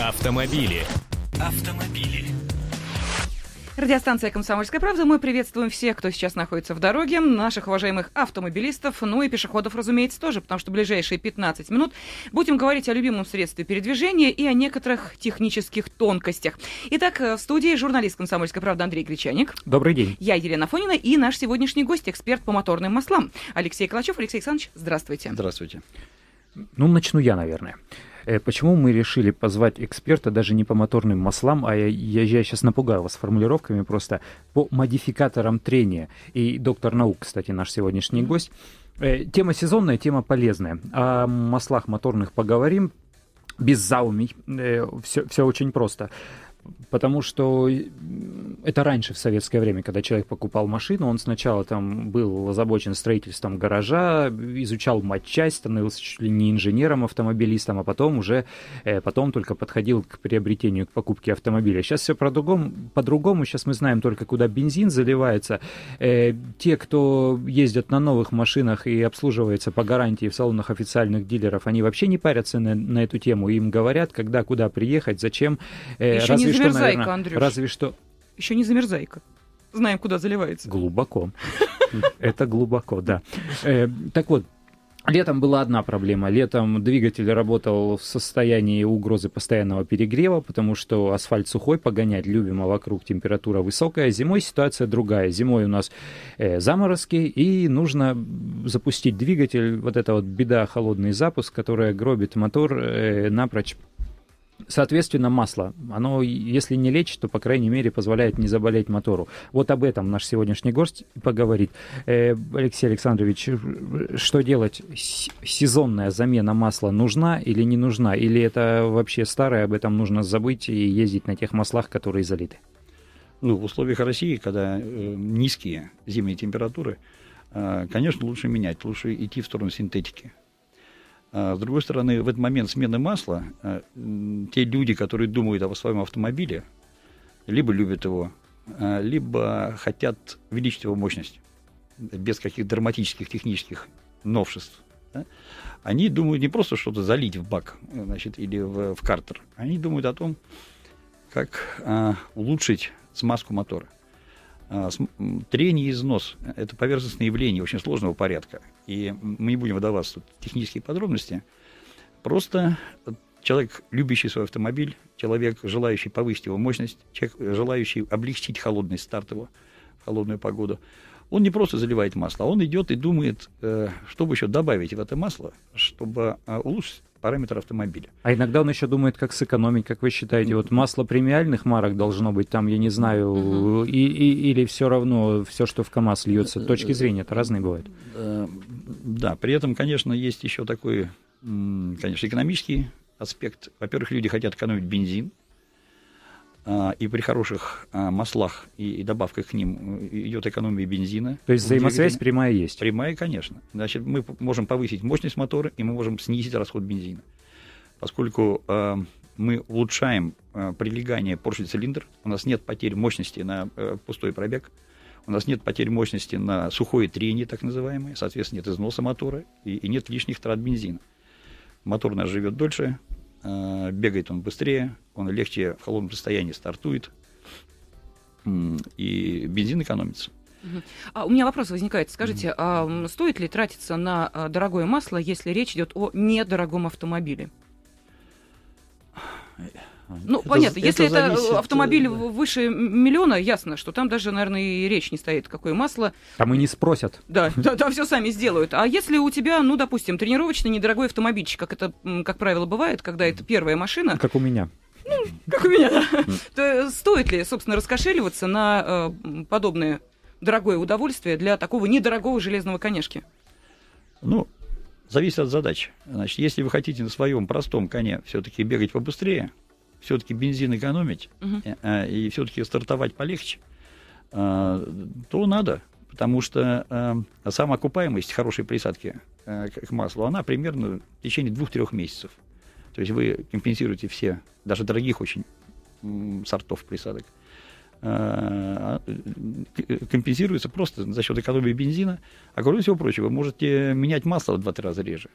Автомобили. Автомобили. Радиостанция «Комсомольская правда». Мы приветствуем всех, кто сейчас находится в дороге, наших уважаемых автомобилистов, ну и пешеходов, разумеется, тоже, потому что в ближайшие 15 минут будем говорить о любимом средстве передвижения и о некоторых технических тонкостях. Итак, в студии журналист «Комсомольской правды» Андрей Гречаник. Добрый день. Я Елена Фонина и наш сегодняшний гость, эксперт по моторным маслам Алексей Калачев. Алексей Александрович, здравствуйте. Здравствуйте. Ну, начну я, наверное. Э, почему мы решили позвать эксперта даже не по моторным маслам, а я, я, я сейчас напугаю вас формулировками просто по модификаторам трения. И доктор наук, кстати, наш сегодняшний гость. Э, тема сезонная, тема полезная. О маслах моторных поговорим без заумий. Все, э, все очень просто потому что это раньше, в советское время, когда человек покупал машину, он сначала там был озабочен строительством гаража, изучал матчасть, становился чуть ли не инженером-автомобилистом, а потом уже, э, потом только подходил к приобретению, к покупке автомобиля. Сейчас все по-другому, по-другому, сейчас мы знаем только, куда бензин заливается. Э, те, кто ездят на новых машинах и обслуживается по гарантии в салонах официальных дилеров, они вообще не парятся на, на эту тему, им говорят, когда, куда приехать, зачем. Э, Еще разве что, наверное, Андрюш. разве что... Еще не замерзайка. Знаем, куда заливается. Глубоко. Это глубоко, да. Э, так вот, Летом была одна проблема. Летом двигатель работал в состоянии угрозы постоянного перегрева, потому что асфальт сухой, погонять любим, а вокруг температура высокая. Зимой ситуация другая. Зимой у нас э, заморозки, и нужно запустить двигатель. Вот эта вот беда, холодный запуск, которая гробит мотор э, напрочь Соответственно, масло, оно, если не лечит, то, по крайней мере, позволяет не заболеть мотору. Вот об этом наш сегодняшний гость поговорит. Э, Алексей Александрович, что делать? Сезонная замена масла нужна или не нужна? Или это вообще старое, об этом нужно забыть и ездить на тех маслах, которые залиты? Ну, в условиях России, когда э, низкие зимние температуры, э, конечно, лучше менять, лучше идти в сторону синтетики. А с другой стороны, в этот момент смены масла э, те люди, которые думают о своем автомобиле, либо любят его, э, либо хотят увеличить его мощность без каких-то драматических технических новшеств. Да? Они думают не просто что-то залить в бак значит, или в, в картер, они думают о том, как а, улучшить смазку мотора. А, трение и износ – это поверхностное явление очень сложного порядка. И мы не будем выдаваться в технические подробности. Просто человек, любящий свой автомобиль, человек, желающий повысить его мощность, человек, желающий облегчить холодный старт его в холодную погоду, он не просто заливает масло, а он идет и думает, э, чтобы еще добавить в это масло, чтобы а, улучшить параметр автомобиля. А иногда он еще думает, как сэкономить, как вы считаете, вот масло премиальных марок должно быть там, я не знаю, угу. и, и, или все равно все, что в КАМАЗ льется, точки зрения это разные бывают. Э, да, при этом, конечно, есть еще такой, конечно, экономический аспект. Во-первых, люди хотят экономить бензин, и при хороших а, маслах и, добавках к ним э, идет экономия бензина. То есть взаимосвязь прямая есть? Прямая, конечно. Значит, мы можем повысить мощность мотора, и мы можем снизить расход бензина. Поскольку э, мы улучшаем прилегание поршень-цилиндр, у нас нет потерь мощности на э, пустой пробег, у нас нет потерь мощности на сухое трение, так называемое, соответственно, нет износа мотора и, и нет лишних трат бензина. Мотор у нас живет дольше, бегает он быстрее, он легче в холодном состоянии стартует, и бензин экономится. А у меня вопрос возникает. Скажите, а стоит ли тратиться на а, дорогое масло, если речь идет о недорогом автомобиле? Ну, это, понятно, если это, это автомобиль да. выше миллиона, ясно, что там даже, наверное, и речь не стоит, какое масло. Там и не спросят. Да, да, да, все сами сделают. А если у тебя, ну, допустим, тренировочный недорогой автомобильчик, как это, как правило, бывает, когда это первая машина. Как у меня. Ну, как у меня, да. То стоит ли, собственно, раскошеливаться на э, подобное дорогое удовольствие для такого недорогого железного конешки? Ну, зависит от задач. Значит, если вы хотите на своем простом коне все-таки бегать побыстрее, все-таки бензин экономить угу. и все-таки стартовать полегче, то надо, потому что сама окупаемость хорошей присадки к маслу, она примерно в течение двух-трех месяцев. То есть вы компенсируете все, даже дорогих очень сортов присадок, а, компенсируется просто за счет экономии бензина. А кроме всего прочего, вы можете менять масло в два-три раза реже.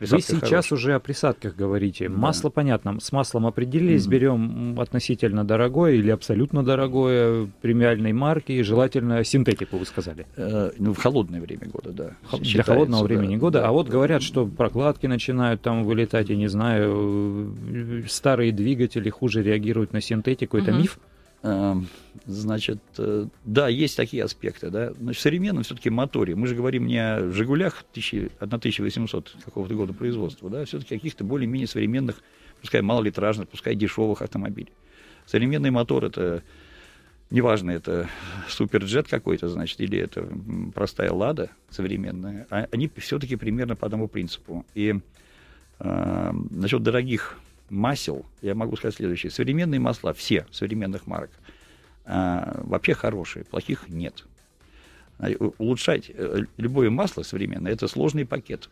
Вы сейчас хорошая. уже о присадках говорите. Да. Масло, понятно, с маслом определились, mm-hmm. берем относительно дорогое или абсолютно дорогое премиальной марки, и желательно синтетику, вы сказали. Э, ну, в холодное время года, да. Для холодного времени да, года. Да, а вот да, говорят, да. что прокладки начинают там вылетать, я не знаю, старые двигатели хуже реагируют на синтетику. Это mm-hmm. миф? Эм, значит, э, да, есть такие аспекты, да. Значит, в современном все-таки моторе, мы же говорим не о «Жигулях» 1800 какого-то года производства, да, все-таки каких-то более-менее современных, пускай малолитражных, пускай дешевых автомобилей. Современный мотор – это, неважно, это суперджет какой-то, значит, или это простая «Лада» современная, а они все-таки примерно по одному принципу. И э, насчет дорогих масел, я могу сказать следующее. Современные масла, все современных марок, а, вообще хорошие, плохих нет. Улучшать э, любое масло современное – это сложный пакет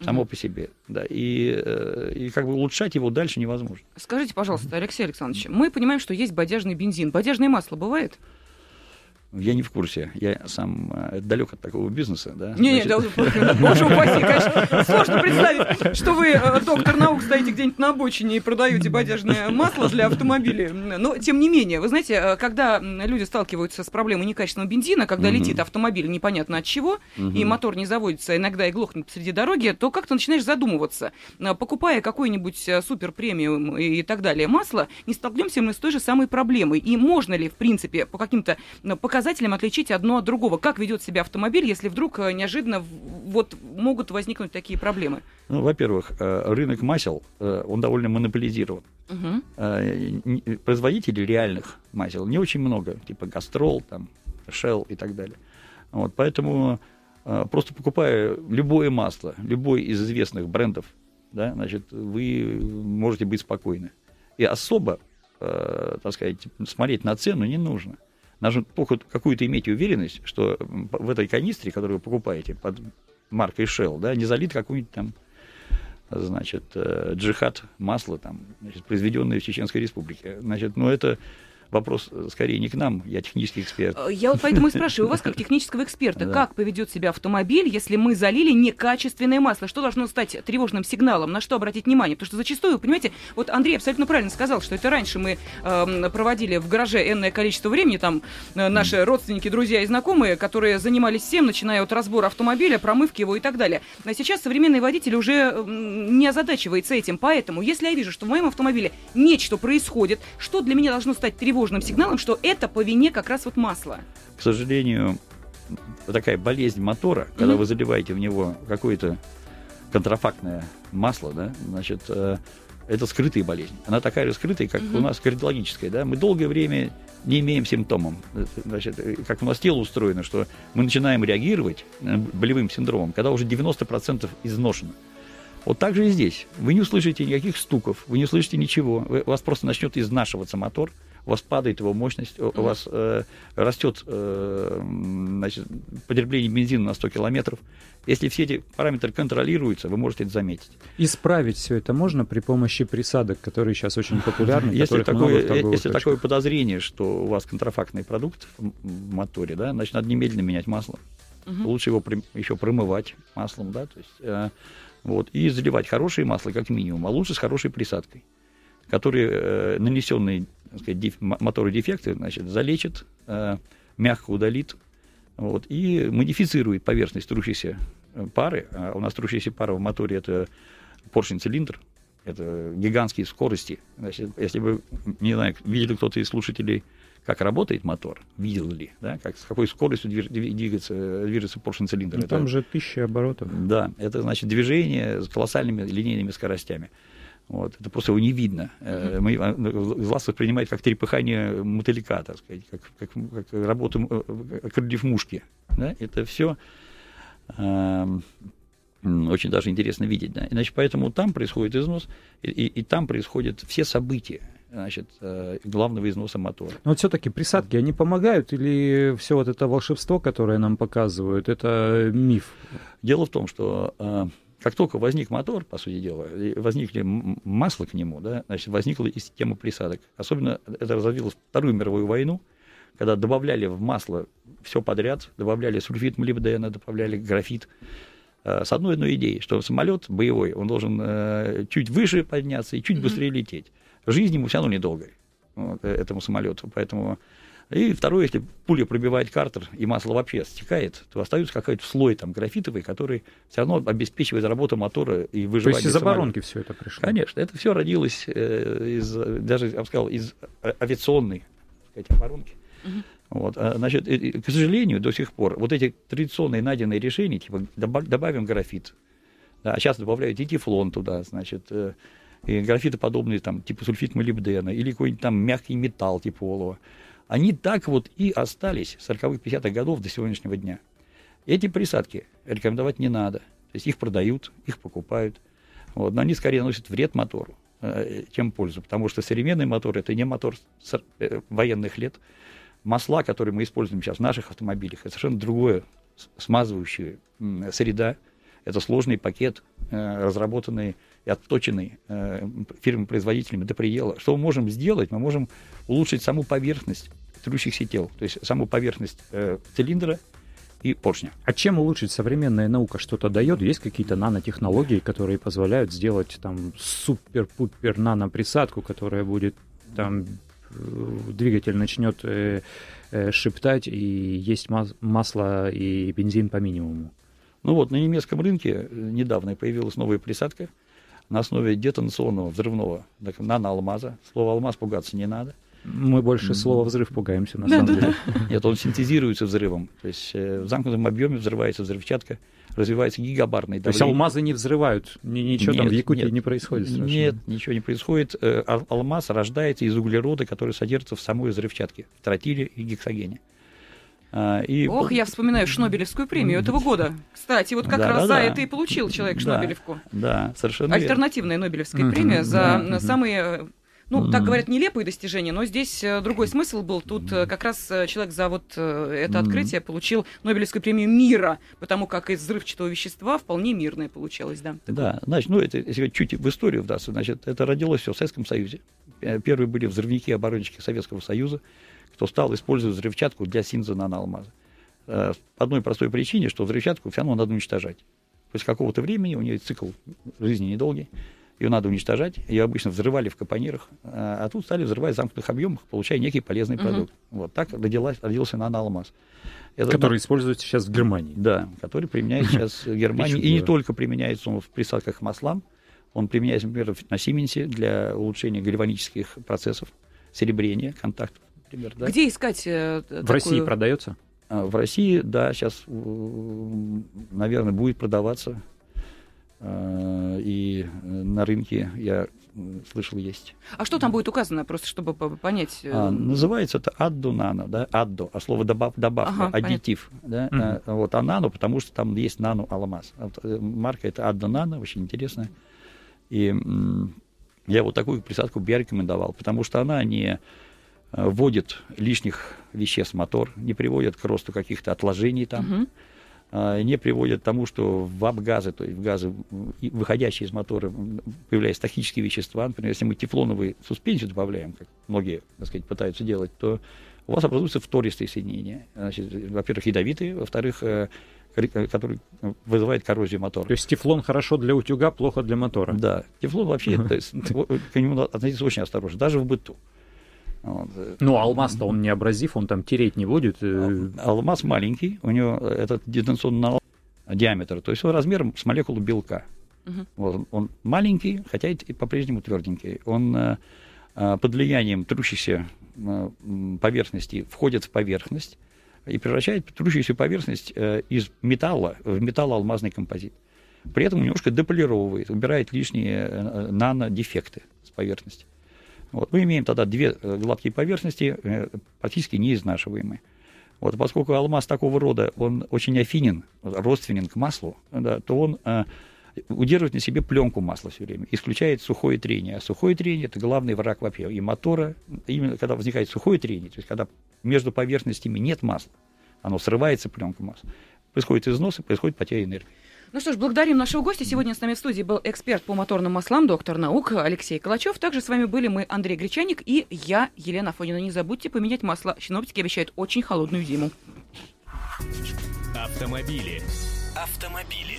само mm-hmm. по себе, да, и, э, и как бы улучшать его дальше невозможно. Скажите, пожалуйста, Алексей Александрович, мы понимаем, что есть бодяжный бензин. Бодяжное масло бывает? Я не в курсе. Я сам э, далек от такого бизнеса. Да? Не, не, да, боже упаси, конечно. Сложно представить, что вы, э, доктор наук, стоите где-нибудь на обочине и продаете бодяжное масло для автомобилей. Но, тем не менее, вы знаете, э, когда люди сталкиваются с проблемой некачественного бензина, когда угу. летит автомобиль непонятно от чего, угу. и мотор не заводится, иногда и глохнет посреди дороги, то как-то начинаешь задумываться. Покупая какой-нибудь супер премиум и так далее масло, не столкнемся мы с той же самой проблемой. И можно ли, в принципе, по каким-то показателям показателям отличить одно от другого? Как ведет себя автомобиль, если вдруг э, неожиданно вот могут возникнуть такие проблемы? Ну, во-первых, э, рынок масел, э, он довольно монополизирован. Угу. Производителей реальных масел не очень много, типа Гастрол, там, Shell и так далее. Вот, поэтому просто покупая любое масло, любой из известных брендов, да, значит, вы можете быть спокойны. И особо, так сказать, смотреть на цену не нужно. Нужно какую-то иметь уверенность, что в этой канистре, которую вы покупаете под маркой Shell, да, не залит какой-нибудь там значит, э, джихад масла, там, значит, произведенное в Чеченской Республике. Значит, ну, это вопрос э, скорее не к нам, я технический эксперт. Э, я вот поэтому и спрашиваю, у вас как технического эксперта, как поведет себя автомобиль, если мы залили некачественное масло? Что должно стать тревожным сигналом? На что обратить внимание? Потому что зачастую, понимаете, вот Андрей абсолютно правильно сказал, что это раньше мы э, проводили в гараже энное количество времени, там э, наши родственники, друзья и знакомые, которые занимались всем, начиная от разбора автомобиля, промывки его и так далее. А сейчас современный водитель уже э, не озадачивается этим. Поэтому, если я вижу, что в моем автомобиле нечто происходит, что для меня должно стать тревожным тревожным сигналом, что это по вине как раз вот масла. К сожалению, такая болезнь мотора, когда mm-hmm. вы заливаете в него какое-то контрафактное масло, да, значит, э, это скрытая болезнь. Она такая же скрытая, как mm-hmm. у нас кардиологическая, да. Мы долгое время не имеем симптомов. Значит, э, как у нас тело устроено, что мы начинаем реагировать болевым синдромом, когда уже 90% изношено. Вот так же и здесь. Вы не услышите никаких стуков, вы не услышите ничего. Вы, у вас просто начнет изнашиваться мотор, у вас падает его мощность, у вас э, растет э, значит, потребление бензина на 100 километров. Если все эти параметры контролируются, вы можете это заметить. Исправить все это можно при помощи присадок, которые сейчас очень популярны. Если, такое, э, если такое подозрение, что у вас контрафактный продукт в моторе, да, значит, надо немедленно менять масло. Угу. Лучше его еще промывать маслом, да, то есть, э, вот, и заливать хорошее масло как минимум, а лучше с хорошей присадкой, которые э, нанесенные сказать, деф, моторы дефекты, значит, залечит, э, мягко удалит, вот, и модифицирует поверхность трущейся э, пары. А у нас трущаяся пара в моторе это поршень-цилиндр, это гигантские скорости. Значит, если бы, не знаю, видели кто-то из слушателей, как работает мотор, видел ли, да, как, с какой скоростью двигается, движется поршень-цилиндр. Ну, там же тысяча оборотов. Да, это значит движение с колоссальными линейными скоростями. Вот. Это просто его не видно. Mm-hmm. Мы, а, глаз воспринимает как трепыхание мотылька, так сказать, как, как, как работу э, крыльев мушки. Да? Это все э, очень даже интересно видеть. Да? Иначе поэтому там происходит износ, и, и, и там происходят все события значит, э, главного износа мотора. Но вот все-таки присадки, они помогают или все вот это волшебство, которое нам показывают, это миф? Дело в том, что как только возник мотор, по сути дела, возникли масло к нему, да, значит, возникла и система присадок. Особенно это разовилось Вторую мировую войну, когда добавляли в масло все подряд, добавляли сульфид молибдена, добавляли графит, с одной одной идеей, что самолет боевой, он должен чуть выше подняться и чуть быстрее лететь. Жизнь ему все равно недолгая, вот, этому самолету. Поэтому и второе, если пуля пробивает картер и масло вообще стекает, то остается какой-то слой там графитовый, который все равно обеспечивает работу мотора и выживание. То есть из оборонки все это пришло? Конечно, это все родилось э, из, даже, я бы сказал, из авиационной сказать, оборонки. Угу. Вот, а, значит, к сожалению, до сих пор вот эти традиционные найденные решения, типа добавим графит, да, а сейчас добавляют и тефлон туда, значит, э, и графитоподобные, там, типа сульфид молибдена, или какой-нибудь там мягкий металл типа олова они так вот и остались с 40-х, 50-х годов до сегодняшнего дня. Эти присадки рекомендовать не надо. То есть их продают, их покупают. Вот, но они скорее носят вред мотору, э, чем пользу. Потому что современный мотор – это не мотор э, военных лет. Масла, которые мы используем сейчас в наших автомобилях, это совершенно другое смазывающая среда. Это сложный пакет, э, разработанный и отточенный э, фирмами-производителями до предела. Что мы можем сделать? Мы можем улучшить саму поверхность трущихся тел, то есть саму поверхность э, цилиндра и поршня. А чем улучшить современная наука что-то дает? Есть какие-то нанотехнологии, которые позволяют сделать там супер-пупер наноприсадку, которая будет там двигатель начнет э, э, шептать и есть мас- масло и бензин по минимуму. Ну вот, на немецком рынке э, недавно появилась новая присадка на основе детонационного взрывного наноалмаза. Слово «алмаз» пугаться не надо. Мы больше слова взрыв пугаемся, на да, самом да, деле. Нет, он синтезируется взрывом. То есть э, в замкнутом объеме взрывается взрывчатка, развивается гигабарное давление. То есть алмазы не взрывают? Ничего нет, там в Якутии нет, не происходит страшно? Нет, ничего не происходит. Э, алмаз рождается из углерода, который содержится в самой взрывчатке, в тротиле и гексогене. А, и... Ох, я вспоминаю Шнобелевскую премию этого года. Кстати, вот как да, раз да, за да. это и получил человек Шнобелевку. Да, совершенно Альтернативная верно. Нобелевская премия за да, самые ну, так говорят, нелепые достижения, но здесь э, другой смысл был. Тут э, как раз э, человек за вот это открытие получил Нобелевскую премию мира, потому как из взрывчатого вещества вполне мирное получалось, да. Да, значит, ну, это, если чуть в историю вдастся, значит, это родилось все в Советском Союзе. Первые были взрывники-оборонщики Советского Союза кто стал использовать взрывчатку для синтеза наноалмаза. Э, по одной простой причине, что взрывчатку все равно надо уничтожать. После какого-то времени, у нее цикл жизни недолгий, ее надо уничтожать. Ее обычно взрывали в капонирах, э, а тут стали взрывать в замкнутых объемах, получая некий полезный угу. продукт. Вот так родилась, родился наноалмаз. Это, который да, используется сейчас в Германии. Да, который применяется сейчас в Германии. И не только применяется он в присадках к маслам, он применяется, например, на Сименсе для улучшения гальванических процессов, серебрения, контактов например. Да? Где искать э, В такую... России продается? А, в России, да, сейчас, наверное, будет продаваться. А, и на рынке я слышал есть. А что там будет указано, просто чтобы понять? Э, а, называется это адду нано, да, адду, а слово добав, добавка, ага, аддитив, да, mm-hmm. а, вот, а нано, потому что там есть нано алмаз. Вот, э, марка это адду нано, очень интересная. И я вот такую присадку бы я рекомендовал, потому что она не Э, вводит лишних веществ в мотор, не приводит к росту каких-то отложений там, угу. не приводит к тому, что в обгазы, то есть в газы, выходящие из мотора, появляются токсические вещества. Например, если мы тефлоновую суспензию добавляем, как многие, так сказать, пытаются делать, то у вас образуются втористые соединения. Значит, во-первых, ядовитые, во-вторых, э, который вызывает коррозию мотора. То есть тефлон хорошо для утюга, плохо для мотора. Да, тефлон вообще, то есть, к нему относиться очень осторожно, даже в быту. Вот. Ну, алмаз-то он не абразив, он там тереть не будет. Э. Алмаз маленький, у него этот дистанционный диаметр, то есть он размером с молекулу белка. Угу. Вот, он маленький, хотя и по-прежнему тверденький. Он э, э, под влиянием трущейся поверхности входит в поверхность и превращает трущуюся поверхность из металла в металлоалмазный композит. При этом немножко деполировывает, убирает лишние нанодефекты с поверхности. Вот. Мы имеем тогда две э, гладкие поверхности, э, практически неизнашиваемые. Вот, поскольку алмаз такого рода, он очень афинен, родственен к маслу, да, то он э, удерживает на себе пленку масла все время, исключает сухое трение. А сухое трение – это главный враг вообще и мотора. Именно когда возникает сухое трение, то есть когда между поверхностями нет масла, оно срывается, пленка масла, происходит износ и происходит потеря энергии. Ну что ж, благодарим нашего гостя. Сегодня с нами в студии был эксперт по моторным маслам, доктор наук Алексей Калачев. Также с вами были мы, Андрей Гречаник и я, Елена Фонина. Не забудьте поменять масло. Синоптики обещают очень холодную зиму. Автомобили. Автомобили.